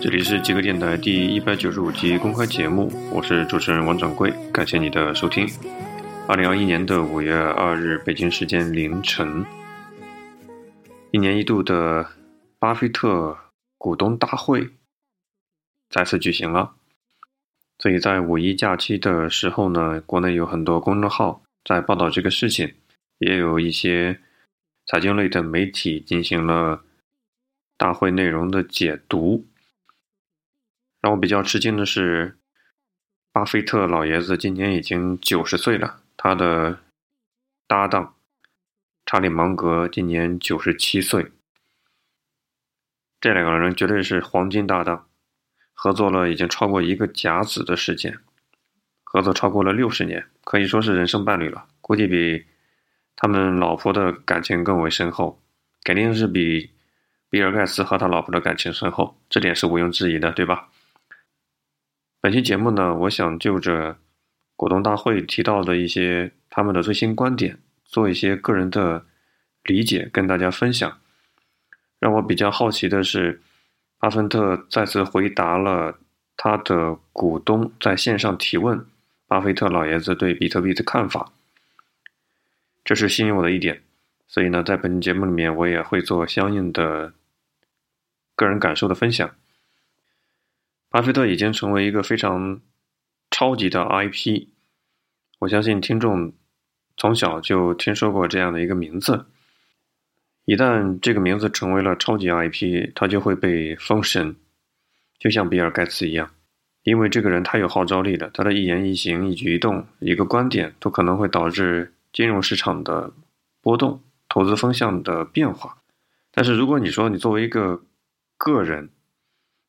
这里是极客电台第一百九十五期公开节目，我是主持人王掌柜，感谢你的收听。二零二一年的五月二日，北京时间凌晨，一年一度的巴菲特股东大会再次举行了。所以在五一假期的时候呢，国内有很多公众号在报道这个事情，也有一些财经类的媒体进行了大会内容的解读。让我比较吃惊的是，巴菲特老爷子今年已经九十岁了，他的搭档查理芒格今年九十七岁，这两个人绝对是黄金搭档，合作了已经超过一个甲子的时间，合作超过了六十年，可以说是人生伴侣了。估计比他们老婆的感情更为深厚，肯定是比比尔盖茨和他老婆的感情深厚，这点是毋庸置疑的，对吧？本期节目呢，我想就着股东大会提到的一些他们的最新观点，做一些个人的理解，跟大家分享。让我比较好奇的是，巴菲特再次回答了他的股东在线上提问，巴菲特老爷子对比特币的看法，这是吸引我的一点。所以呢，在本节目里面，我也会做相应的个人感受的分享。巴菲特已经成为一个非常超级的 IP，我相信听众从小就听说过这样的一个名字。一旦这个名字成为了超级 IP，他就会被封神，就像比尔盖茨一样，因为这个人太有号召力了，他的一言一行、一举一动、一个观点都可能会导致金融市场的波动、投资风向的变化。但是如果你说你作为一个个人，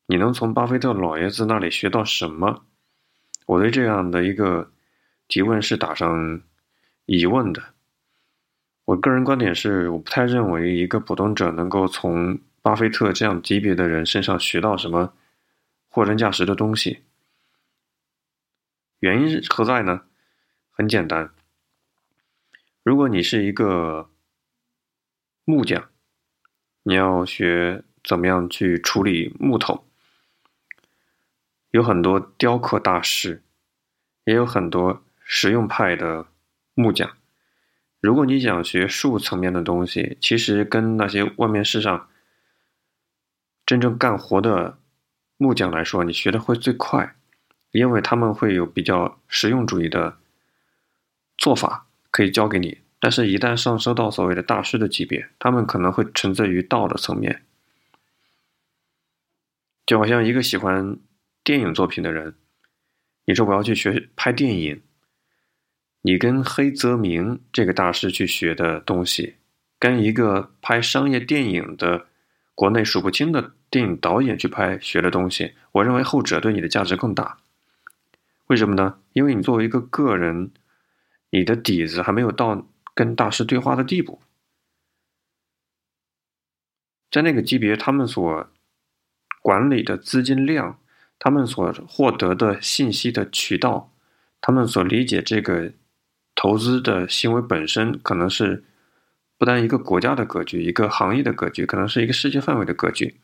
你能从巴菲特老爷子那里学到什么？我对这样的一个提问是打上疑问的。我个人观点是，我不太认为一个普通者能够从巴菲特这样级别的人身上学到什么货真价实的东西。原因何在呢？很简单，如果你是一个木匠，你要学怎么样去处理木头。有很多雕刻大师，也有很多实用派的木匠。如果你想学术层面的东西，其实跟那些外面世上真正干活的木匠来说，你学的会最快，因为他们会有比较实用主义的做法可以教给你。但是，一旦上升到所谓的大师的级别，他们可能会沉醉于道的层面，就好像一个喜欢。电影作品的人，你说我要去学拍电影，你跟黑泽明这个大师去学的东西，跟一个拍商业电影的国内数不清的电影导演去拍学的东西，我认为后者对你的价值更大。为什么呢？因为你作为一个个人，你的底子还没有到跟大师对话的地步，在那个级别，他们所管理的资金量。他们所获得的信息的渠道，他们所理解这个投资的行为本身，可能是不单一个国家的格局，一个行业的格局，可能是一个世界范围的格局，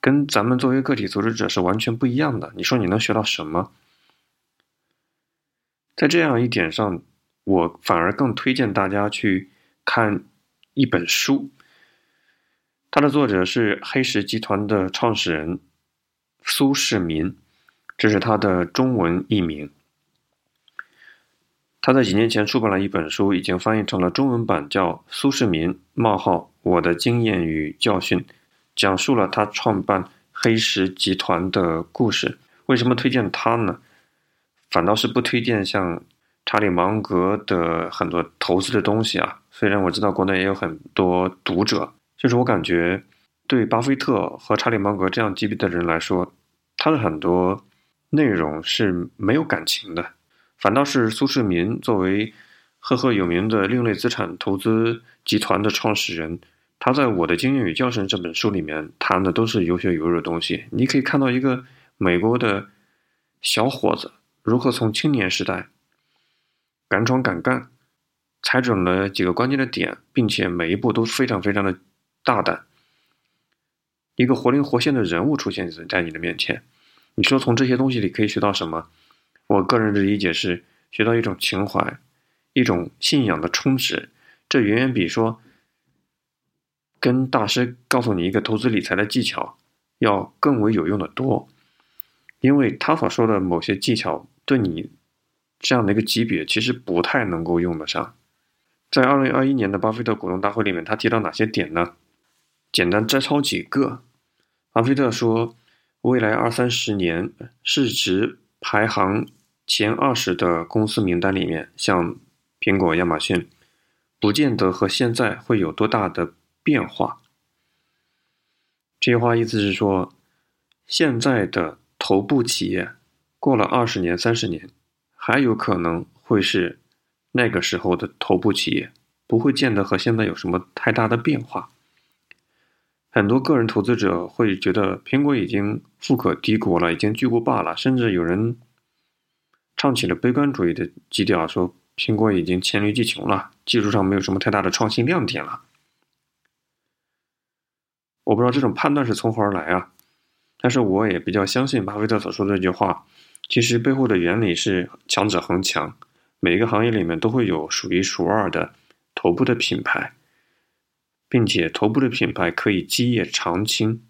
跟咱们作为个体组织者是完全不一样的。你说你能学到什么？在这样一点上，我反而更推荐大家去看一本书，它的作者是黑石集团的创始人。苏世民，这是他的中文译名。他在几年前出版了一本书，已经翻译成了中文版，叫《苏世民：冒号我的经验与教训》，讲述了他创办黑石集团的故事。为什么推荐他呢？反倒是不推荐像查理芒格的很多投资的东西啊。虽然我知道国内也有很多读者，就是我感觉。对巴菲特和查理芒格这样级别的人来说，他的很多内容是没有感情的，反倒是苏世民作为赫赫有名的另类资产投资集团的创始人，他在《我的经验与教训》这本书里面谈的都是有血有肉的东西。你可以看到一个美国的小伙子如何从青年时代敢闯敢干，踩准了几个关键的点，并且每一步都非常非常的大胆。一个活灵活现的人物出现在你的面前，你说从这些东西里可以学到什么？我个人的理解是学到一种情怀，一种信仰的充实。这远远比说。跟大师告诉你一个投资理财的技巧，要更为有用的多，因为他所说的某些技巧对你这样的一个级别其实不太能够用得上。在二零二一年的巴菲特股东大会里面，他提到哪些点呢？简单摘抄几个。巴菲特说，未来二三十年市值排行前二十的公司名单里面，像苹果、亚马逊，不见得和现在会有多大的。变化，这句话意思是说，现在的头部企业过了二十年、三十年，还有可能会是那个时候的头部企业，不会见得和现在有什么太大的变化。很多个人投资者会觉得苹果已经富可敌国了，已经巨无霸了，甚至有人唱起了悲观主义的基调，说苹果已经黔驴技穷了，技术上没有什么太大的创新亮点了。我不知道这种判断是从何而来啊，但是我也比较相信巴菲特所说的这句话。其实背后的原理是强者恒强，每一个行业里面都会有数一数二的头部的品牌，并且头部的品牌可以基业长青。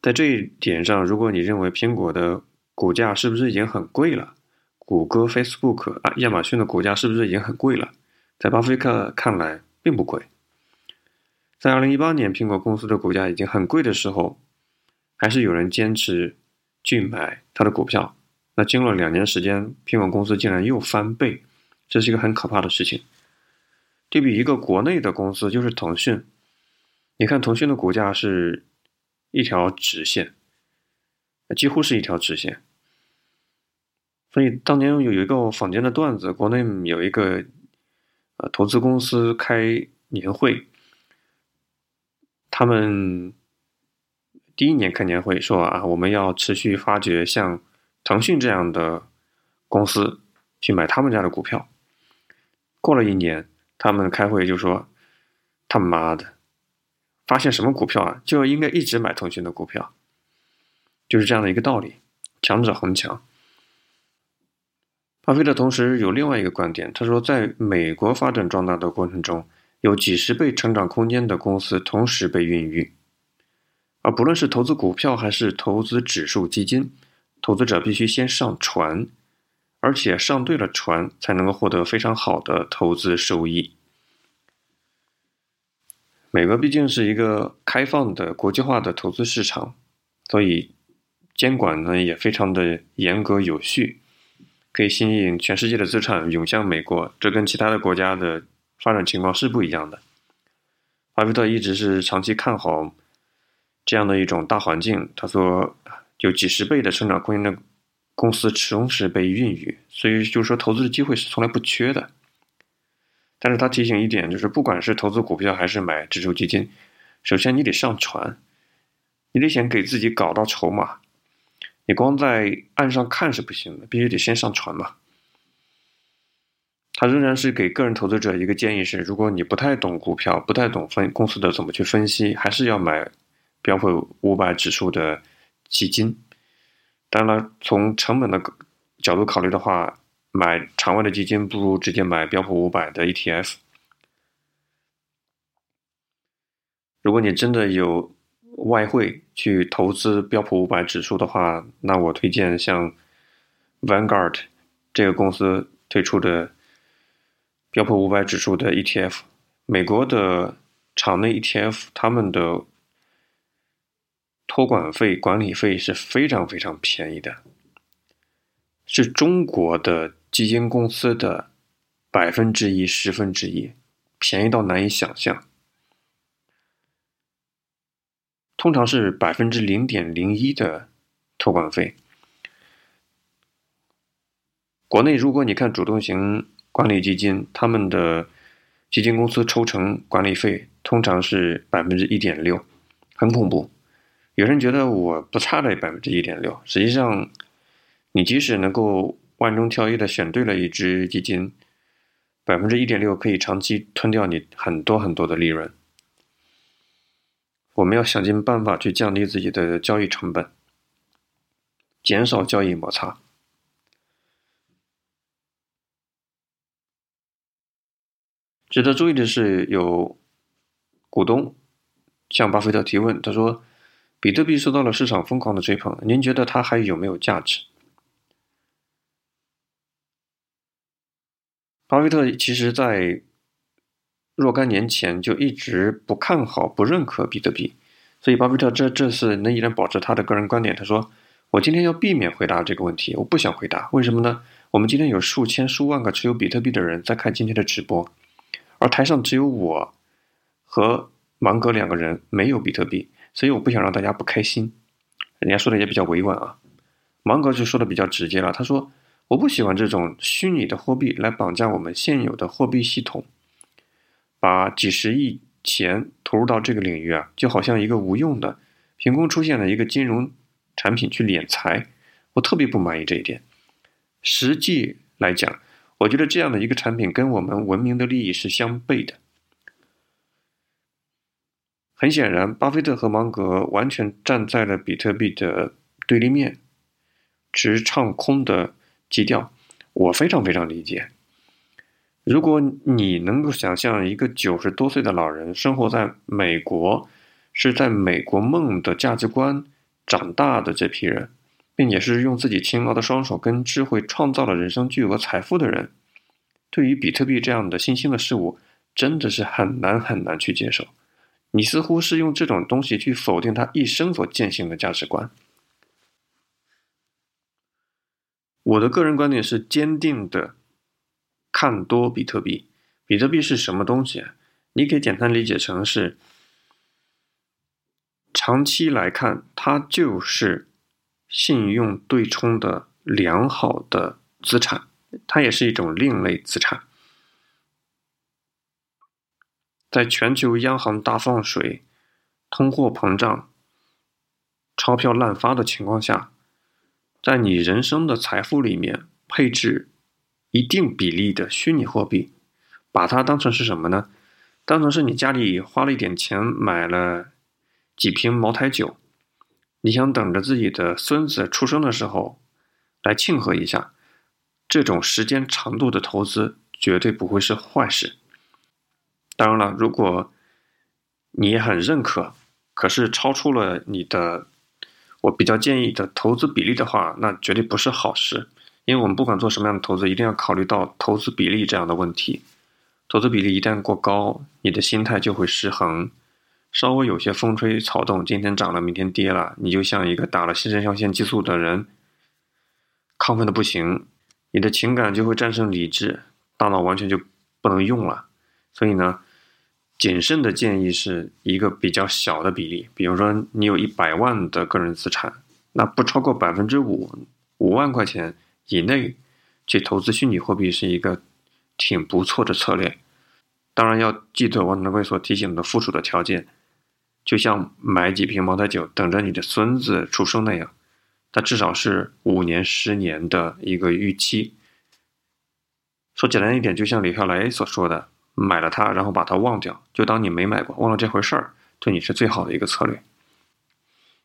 在这一点上，如果你认为苹果的股价是不是已经很贵了，谷歌、Facebook 啊、亚马逊的股价是不是已经很贵了，在巴菲特看来并不贵。在二零一八年，苹果公司的股价已经很贵的时候，还是有人坚持去买它的股票。那经过两年时间，苹果公司竟然又翻倍，这是一个很可怕的事情。对比一个国内的公司，就是腾讯，你看腾讯的股价是一条直线，几乎是一条直线。所以当年有有一个坊间的段子，国内有一个呃投资公司开年会。他们第一年开年会说啊，我们要持续发掘像腾讯这样的公司，去买他们家的股票。过了一年，他们开会就说：“他妈的，发现什么股票啊，就应该一直买腾讯的股票。”就是这样的一个道理，强者恒强。巴菲特同时有另外一个观点，他说，在美国发展壮大的过程中。有几十倍成长空间的公司同时被孕育，而不论是投资股票还是投资指数基金，投资者必须先上船，而且上对了船，才能够获得非常好的投资收益。美国毕竟是一个开放的国际化的投资市场，所以监管呢也非常的严格有序，可以吸引全世界的资产涌向美国，这跟其他的国家的。发展情况是不一样的。巴菲特一直是长期看好这样的一种大环境。他说，有几十倍的成长空间的公司同时被孕育，所以就是说投资的机会是从来不缺的。但是他提醒一点，就是不管是投资股票还是买指数基金，首先你得上船，你得先给自己搞到筹码。你光在岸上看是不行的，必须得先上船嘛。他仍然是给个人投资者一个建议是：如果你不太懂股票，不太懂分公司的怎么去分析，还是要买标普五百指数的基金。当然了，从成本的角度考虑的话，买场外的基金不如直接买标普五百的 ETF。如果你真的有外汇去投资标普五百指数的话，那我推荐像 Vanguard 这个公司推出的。标普五百指数的 ETF，美国的场内 ETF，他们的托管费、管理费是非常非常便宜的，是中国的基金公司的百分之一、十分之一，便宜到难以想象。通常是百分之零点零一的托管费。国内如果你看主动型。管理基金，他们的基金公司抽成管理费通常是百分之一点六，很恐怖。有人觉得我不差这百分之一点六，实际上，你即使能够万中挑一的选对了一只基金，百分之一点六可以长期吞掉你很多很多的利润。我们要想尽办法去降低自己的交易成本，减少交易摩擦。值得注意的是，有股东向巴菲特提问，他说：“比特币受到了市场疯狂的追捧，您觉得它还有没有价值？”巴菲特其实，在若干年前就一直不看好、不认可比特币，所以巴菲特这这次能依然保持他的个人观点。他说：“我今天要避免回答这个问题，我不想回答。为什么呢？我们今天有数千、数万个持有比特币的人在看今天的直播。”而台上只有我和芒格两个人没有比特币，所以我不想让大家不开心。人家说的也比较委婉啊，芒格就说的比较直接了。他说：“我不喜欢这种虚拟的货币来绑架我们现有的货币系统，把几十亿钱投入到这个领域啊，就好像一个无用的、凭空出现的一个金融产品去敛财。我特别不满意这一点。实际来讲。”我觉得这样的一个产品跟我们文明的利益是相悖的。很显然，巴菲特和芒格完全站在了比特币的对立面，持唱空的基调。我非常非常理解。如果你能够想象一个九十多岁的老人生活在美国，是在美国梦的价值观长大的这批人。并且是用自己勤劳的双手跟智慧创造了人生巨额财富的人，对于比特币这样的新兴的事物，真的是很难很难去接受。你似乎是用这种东西去否定他一生所践行的价值观。我的个人观点是坚定的看多比特币。比特币是什么东西？你可以简单理解成是，长期来看，它就是。信用对冲的良好的资产，它也是一种另类资产。在全球央行大放水、通货膨胀、钞票滥发的情况下，在你人生的财富里面配置一定比例的虚拟货币，把它当成是什么呢？当成是你家里花了一点钱买了几瓶茅台酒。你想等着自己的孙子出生的时候来庆贺一下，这种时间长度的投资绝对不会是坏事。当然了，如果你也很认可，可是超出了你的我比较建议的投资比例的话，那绝对不是好事。因为我们不管做什么样的投资，一定要考虑到投资比例这样的问题。投资比例一旦过高，你的心态就会失衡。稍微有些风吹草动，今天涨了，明天跌了，你就像一个打了肾上腺激素的人，亢奋的不行，你的情感就会战胜理智，大脑完全就不能用了。所以呢，谨慎的建议是一个比较小的比例，比如说你有一百万的个人资产，那不超过百分之五，五万块钱以内去投资虚拟货币是一个挺不错的策略。当然要记得王掌柜所提醒的附属的条件。就像买几瓶茅台酒，等着你的孙子出生那样，它至少是五年、十年的一个预期。说简单一点，就像李笑来所说的：“买了它，然后把它忘掉，就当你没买过，忘了这回事儿，对你是最好的一个策略。”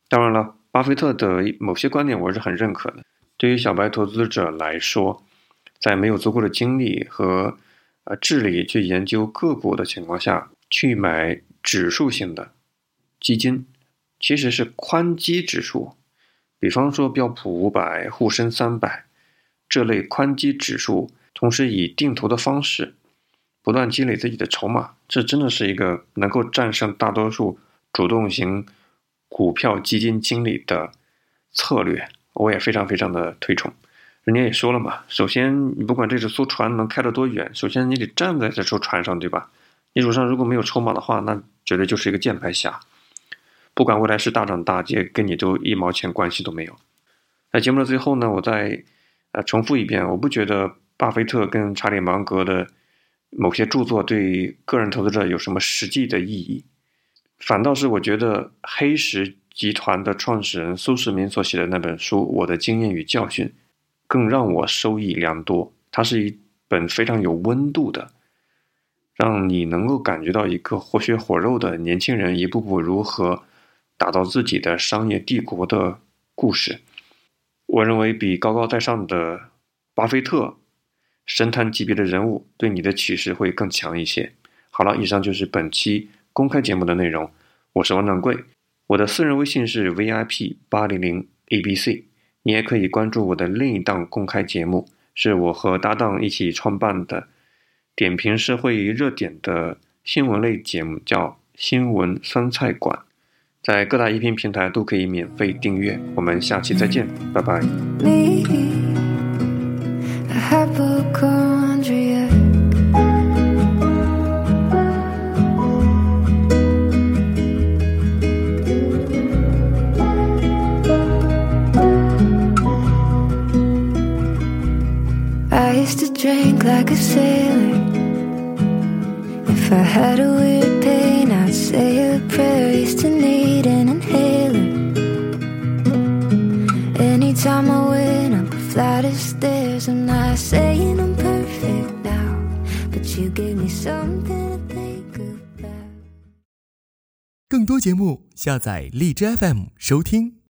当然了，巴菲特的某些观点我是很认可的。对于小白投资者来说，在没有足够的精力和呃智力去研究个股的情况下，去买指数型的。基金其实是宽基指数，比方说标普五百、沪深三百这类宽基指数，同时以定投的方式不断积累自己的筹码，这真的是一个能够战胜大多数主动型股票基金经理的策略。我也非常非常的推崇。人家也说了嘛，首先你不管这艘船能开得多远，首先你得站在这艘船上，对吧？你手上如果没有筹码的话，那绝对就是一个键盘侠。不管未来是大涨大跌，跟你都一毛钱关系都没有。在节目的最后呢，我再呃重复一遍，我不觉得巴菲特跟查理芒格的某些著作对个人投资者有什么实际的意义。反倒是我觉得黑石集团的创始人苏世民所写的那本书《我的经验与教训》，更让我收益良多。它是一本非常有温度的，让你能够感觉到一个活血活肉的年轻人一步步如何打造自己的商业帝国的故事。我认为比高高在上的巴菲特、神坛级别的人物对你的启示会更强一些。好了，以上就是本期。公开节目的内容，我是王掌柜，我的私人微信是 VIP 八零零 ABC，你也可以关注我的另一档公开节目，是我和搭档一起创办的点评社会热点的新闻类节目，叫新闻酸菜馆，在各大音频平台都可以免费订阅。我们下期再见，拜拜。Like a sailor. If I had a weird pain, I'd say a prayer. Used to need an inhaler. Anytime I went up a flight of stairs, I'm not saying I'm perfect now, but you gave me something to think about. 更多节目，下载荔枝 FM 收听。